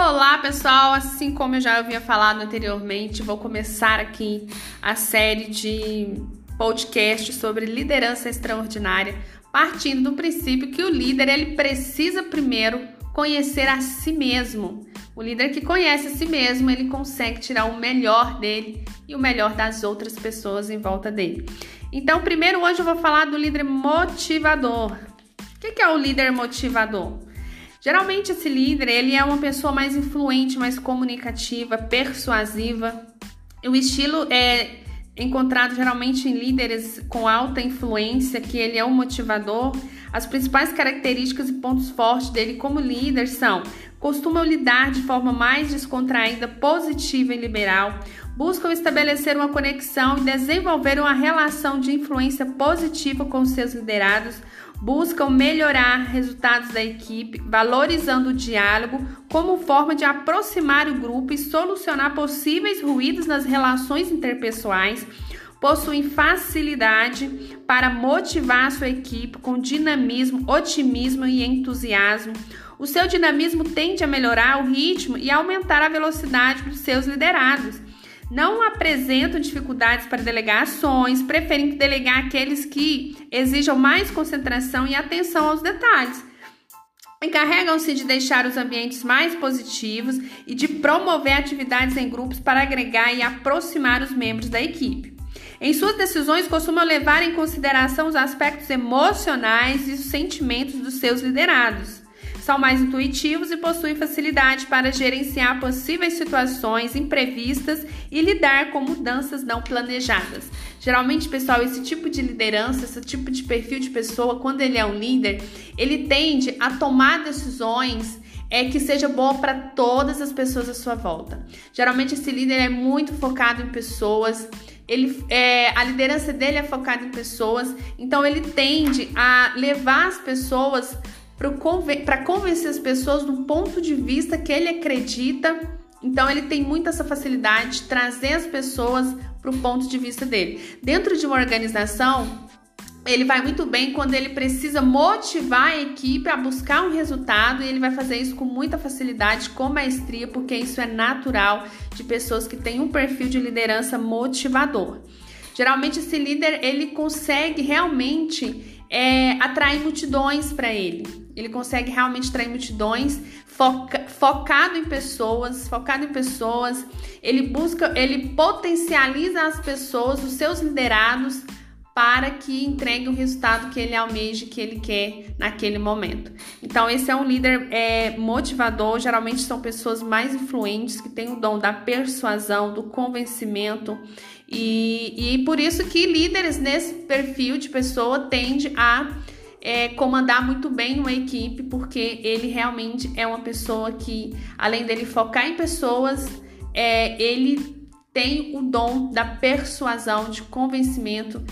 Olá, pessoal! Assim como eu já havia falado anteriormente, vou começar aqui a série de podcasts sobre liderança extraordinária, partindo do princípio que o líder ele precisa primeiro conhecer a si mesmo. O líder que conhece a si mesmo, ele consegue tirar o melhor dele e o melhor das outras pessoas em volta dele. Então, primeiro hoje eu vou falar do líder motivador. O que é o líder motivador? Geralmente esse líder, ele é uma pessoa mais influente, mais comunicativa, persuasiva. O estilo é encontrado geralmente em líderes com alta influência, que ele é um motivador. As principais características e pontos fortes dele como líder são: costumam lidar de forma mais descontraída, positiva e liberal, buscam estabelecer uma conexão e desenvolver uma relação de influência positiva com seus liderados, buscam melhorar resultados da equipe, valorizando o diálogo como forma de aproximar o grupo e solucionar possíveis ruídos nas relações interpessoais. Possuem facilidade para motivar sua equipe com dinamismo, otimismo e entusiasmo. O seu dinamismo tende a melhorar o ritmo e aumentar a velocidade dos seus liderados não apresentam dificuldades para delegar ações, preferindo delegar aqueles que exijam mais concentração e atenção aos detalhes. Encarregam-se de deixar os ambientes mais positivos e de promover atividades em grupos para agregar e aproximar os membros da equipe. Em suas decisões, costumam levar em consideração os aspectos emocionais e os sentimentos dos seus liderados são mais intuitivos e possuem facilidade para gerenciar possíveis situações imprevistas e lidar com mudanças não planejadas. Geralmente, pessoal, esse tipo de liderança, esse tipo de perfil de pessoa, quando ele é um líder, ele tende a tomar decisões é que seja boa para todas as pessoas à sua volta. Geralmente esse líder é muito focado em pessoas, ele é, a liderança dele é focada em pessoas, então ele tende a levar as pessoas para convencer as pessoas do ponto de vista que ele acredita. Então ele tem muita essa facilidade de trazer as pessoas para o ponto de vista dele. Dentro de uma organização, ele vai muito bem quando ele precisa motivar a equipe a buscar um resultado e ele vai fazer isso com muita facilidade, com maestria, porque isso é natural de pessoas que têm um perfil de liderança motivador. Geralmente esse líder ele consegue realmente é, atrai multidões para ele. Ele consegue realmente atrair multidões, foca, focado em pessoas, focado em pessoas. Ele busca, ele potencializa as pessoas, os seus liderados, para que entregue o resultado que ele almeja, que ele quer naquele momento. Então, esse é um líder é, motivador. Geralmente são pessoas mais influentes que têm o dom da persuasão, do convencimento e, e por isso que líderes nesse perfil de pessoa tende a é, comandar muito bem uma equipe, porque ele realmente é uma pessoa que, além dele focar em pessoas, é, ele tem o dom da persuasão, de convencimento,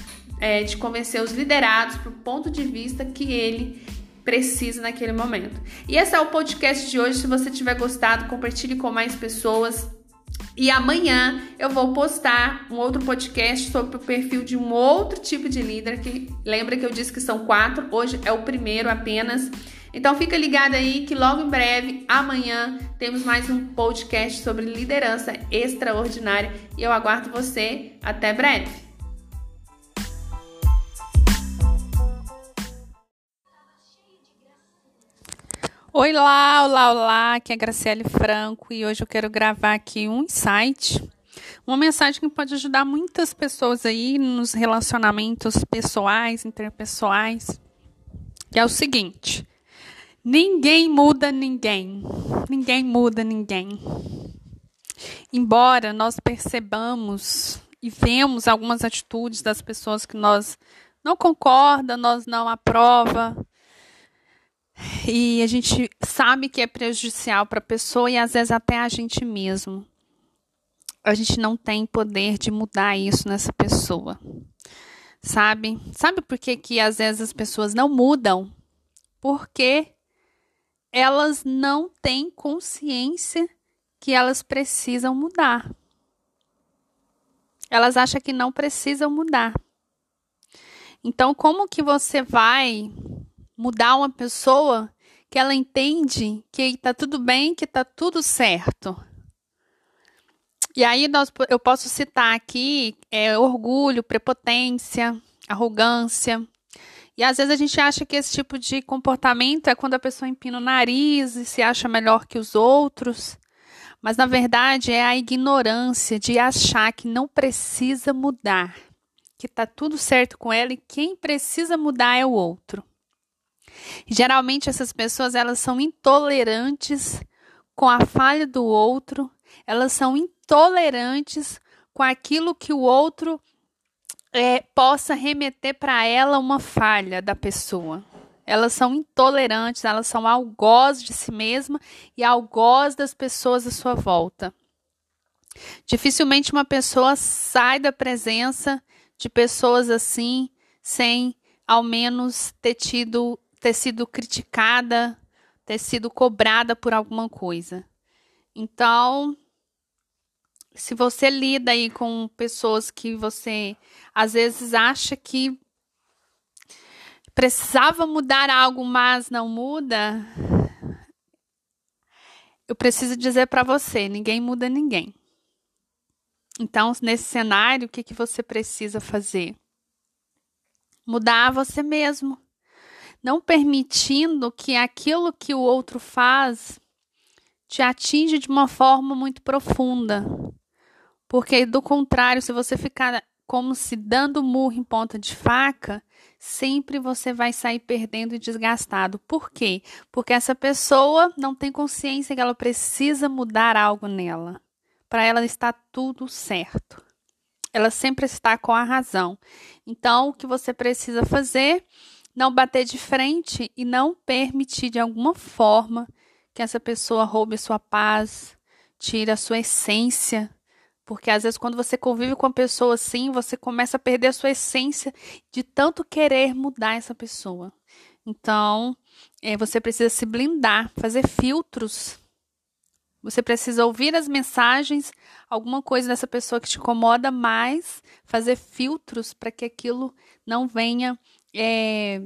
é, de convencer os liderados para o ponto de vista que ele precisa naquele momento. E esse é o podcast de hoje. Se você tiver gostado, compartilhe com mais pessoas. E amanhã eu vou postar um outro podcast sobre o perfil de um outro tipo de líder que lembra que eu disse que são quatro, hoje é o primeiro apenas. Então fica ligado aí que logo em breve, amanhã, temos mais um podcast sobre liderança extraordinária e eu aguardo você. Até breve. Oi lá, olá, olá, aqui é a Graciele Franco e hoje eu quero gravar aqui um insight, uma mensagem que pode ajudar muitas pessoas aí nos relacionamentos pessoais, interpessoais, que é o seguinte: ninguém muda ninguém, ninguém muda ninguém. Embora nós percebamos e vemos algumas atitudes das pessoas que nós não concorda, nós não aprova, e a gente sabe que é prejudicial para a pessoa e às vezes até a gente mesmo. A gente não tem poder de mudar isso nessa pessoa. Sabe? Sabe por que, que às vezes as pessoas não mudam? Porque elas não têm consciência que elas precisam mudar. Elas acham que não precisam mudar. Então, como que você vai mudar uma pessoa que ela entende que tá tudo bem, que tá tudo certo. E aí nós, eu posso citar aqui é, orgulho, prepotência, arrogância. E às vezes a gente acha que esse tipo de comportamento é quando a pessoa empina o nariz e se acha melhor que os outros. Mas na verdade é a ignorância de achar que não precisa mudar, que tá tudo certo com ela e quem precisa mudar é o outro. Geralmente essas pessoas elas são intolerantes com a falha do outro, elas são intolerantes com aquilo que o outro é, possa remeter para ela uma falha da pessoa. Elas são intolerantes, elas são algoz de si mesma e algoz das pessoas à sua volta. Dificilmente uma pessoa sai da presença de pessoas assim sem ao menos ter tido ter sido criticada, ter sido cobrada por alguma coisa. Então, se você lida aí com pessoas que você às vezes acha que precisava mudar algo, mas não muda, eu preciso dizer para você, ninguém muda ninguém. Então, nesse cenário, o que, que você precisa fazer? Mudar você mesmo. Não permitindo que aquilo que o outro faz te atinja de uma forma muito profunda. Porque, do contrário, se você ficar como se dando murro em ponta de faca, sempre você vai sair perdendo e desgastado. Por quê? Porque essa pessoa não tem consciência que ela precisa mudar algo nela. Para ela está tudo certo. Ela sempre está com a razão. Então, o que você precisa fazer? Não bater de frente e não permitir de alguma forma que essa pessoa roube sua paz, tire a sua essência porque às vezes, quando você convive com uma pessoa assim, você começa a perder a sua essência de tanto querer mudar essa pessoa. Então, é, você precisa se blindar, fazer filtros. Você precisa ouvir as mensagens, alguma coisa dessa pessoa que te incomoda mais, fazer filtros para que aquilo não venha é,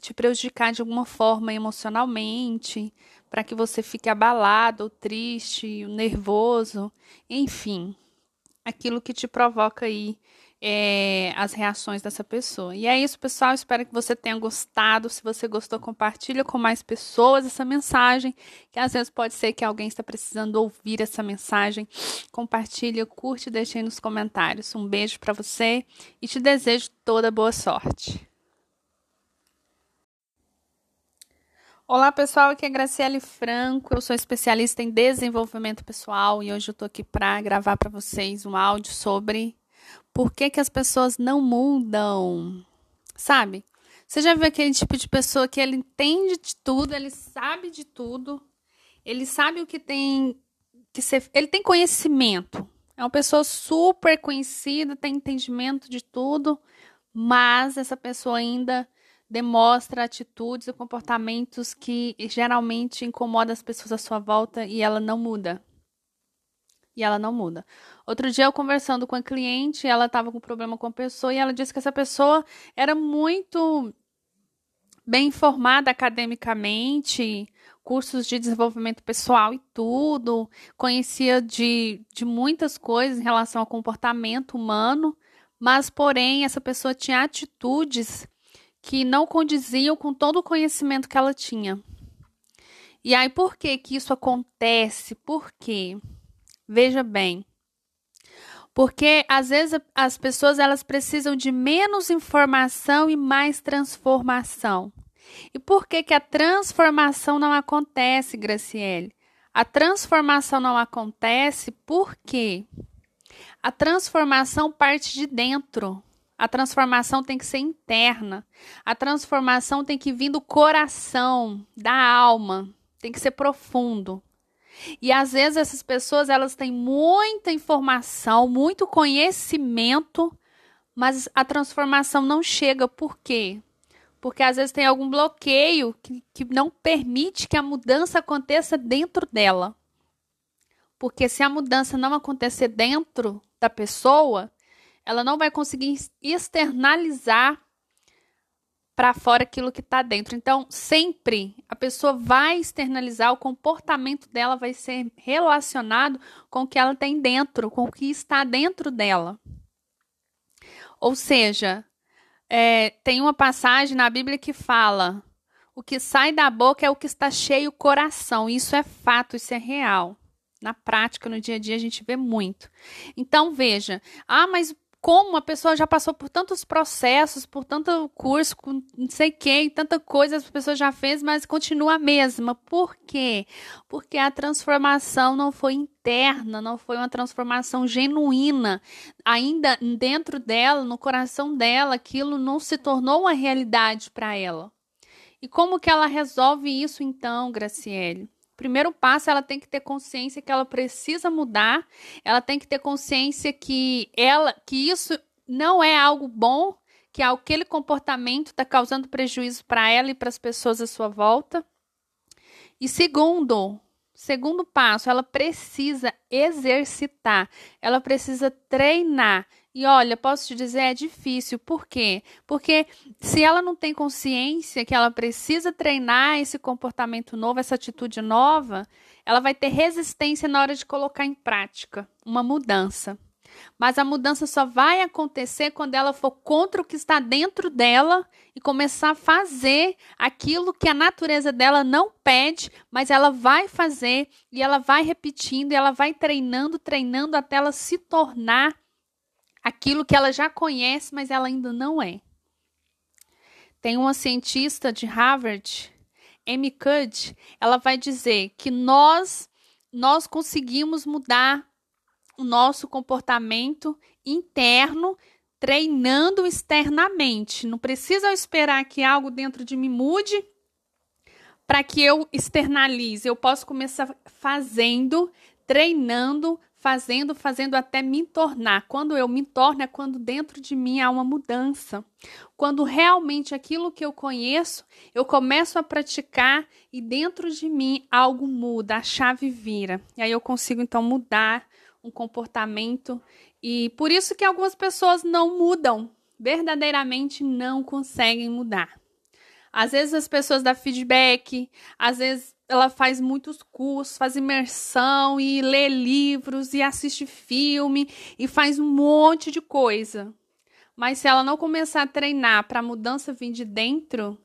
te prejudicar de alguma forma emocionalmente, para que você fique abalado, ou triste, nervoso, enfim, aquilo que te provoca aí é, as reações dessa pessoa. E é isso, pessoal. Espero que você tenha gostado. Se você gostou, compartilha com mais pessoas essa mensagem, que às vezes pode ser que alguém está precisando ouvir essa mensagem. Compartilha, curte e deixe aí nos comentários. Um beijo para você e te desejo toda boa sorte. Olá pessoal, aqui é Graciele Franco, eu sou especialista em desenvolvimento pessoal e hoje eu tô aqui para gravar para vocês um áudio sobre por que, que as pessoas não mudam. Sabe? Você já viu aquele tipo de pessoa que ele entende de tudo, ele sabe de tudo, ele sabe o que tem que ser, ele tem conhecimento. É uma pessoa super conhecida, tem entendimento de tudo, mas essa pessoa ainda demonstra atitudes e comportamentos que geralmente incomodam as pessoas à sua volta e ela não muda. E ela não muda. Outro dia eu conversando com a cliente, ela estava com problema com a pessoa e ela disse que essa pessoa era muito bem informada academicamente, cursos de desenvolvimento pessoal e tudo, conhecia de, de muitas coisas em relação ao comportamento humano, mas porém essa pessoa tinha atitudes que não condiziam com todo o conhecimento que ela tinha. E aí, por que que isso acontece? Por quê? Veja bem. Porque às vezes as pessoas elas precisam de menos informação e mais transformação. E por que que a transformação não acontece, Graciele? A transformação não acontece porque a transformação parte de dentro. A transformação tem que ser interna. A transformação tem que vir do coração, da alma, tem que ser profundo. E às vezes essas pessoas elas têm muita informação, muito conhecimento, mas a transformação não chega. Por quê? Porque às vezes tem algum bloqueio que, que não permite que a mudança aconteça dentro dela. Porque se a mudança não acontecer dentro da pessoa, ela não vai conseguir externalizar para fora aquilo que está dentro. Então, sempre a pessoa vai externalizar, o comportamento dela vai ser relacionado com o que ela tem dentro, com o que está dentro dela. Ou seja, é, tem uma passagem na Bíblia que fala: o que sai da boca é o que está cheio o coração. Isso é fato, isso é real. Na prática, no dia a dia, a gente vê muito. Então, veja, ah, mas como a pessoa já passou por tantos processos, por tanto curso, não sei quem, tanta coisa as pessoas já fez, mas continua a mesma. Por quê? Porque a transformação não foi interna, não foi uma transformação genuína. Ainda dentro dela, no coração dela, aquilo não se tornou uma realidade para ela. E como que ela resolve isso então, Graciele? Primeiro passo, ela tem que ter consciência que ela precisa mudar, ela tem que ter consciência que ela, que isso não é algo bom, que aquele comportamento está causando prejuízo para ela e para as pessoas à sua volta. E segundo, segundo passo, ela precisa exercitar, ela precisa treinar. E olha, posso te dizer, é difícil. Por quê? Porque se ela não tem consciência que ela precisa treinar esse comportamento novo, essa atitude nova, ela vai ter resistência na hora de colocar em prática uma mudança. Mas a mudança só vai acontecer quando ela for contra o que está dentro dela e começar a fazer aquilo que a natureza dela não pede, mas ela vai fazer e ela vai repetindo e ela vai treinando, treinando até ela se tornar aquilo que ela já conhece, mas ela ainda não é. Tem uma cientista de Harvard, Amy Cuddy, ela vai dizer que nós nós conseguimos mudar o nosso comportamento interno treinando externamente. Não precisa esperar que algo dentro de mim mude para que eu externalize. Eu posso começar fazendo, treinando, fazendo, fazendo até me tornar. Quando eu me torno é quando dentro de mim há uma mudança. Quando realmente aquilo que eu conheço, eu começo a praticar e dentro de mim algo muda, a chave vira. E aí eu consigo então mudar um comportamento e por isso que algumas pessoas não mudam, verdadeiramente não conseguem mudar. Às vezes as pessoas dão feedback, às vezes ela faz muitos cursos, faz imersão e lê livros e assiste filme e faz um monte de coisa. Mas se ela não começar a treinar para a mudança vir de dentro,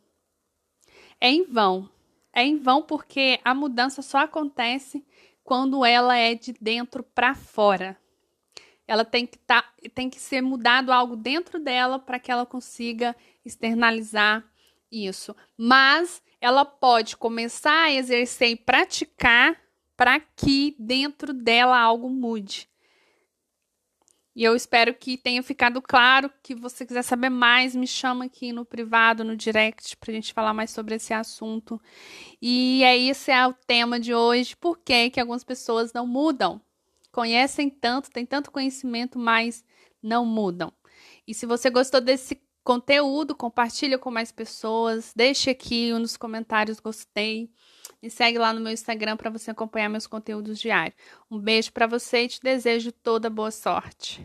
é em vão. É em vão porque a mudança só acontece quando ela é de dentro para fora. Ela tem que, tá, tem que ser mudado algo dentro dela para que ela consiga externalizar isso. Mas ela pode começar a exercer e praticar para que dentro dela algo mude. E eu espero que tenha ficado claro. Que você quiser saber mais, me chama aqui no privado, no direct, para a gente falar mais sobre esse assunto. E é esse é o tema de hoje. Por que, que algumas pessoas não mudam? Conhecem tanto, têm tanto conhecimento, mas não mudam. E se você gostou desse conteúdo, compartilha com mais pessoas, deixe aqui nos comentários gostei. Me segue lá no meu Instagram para você acompanhar meus conteúdos diários. Um beijo para você e te desejo toda boa sorte.